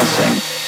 blessing.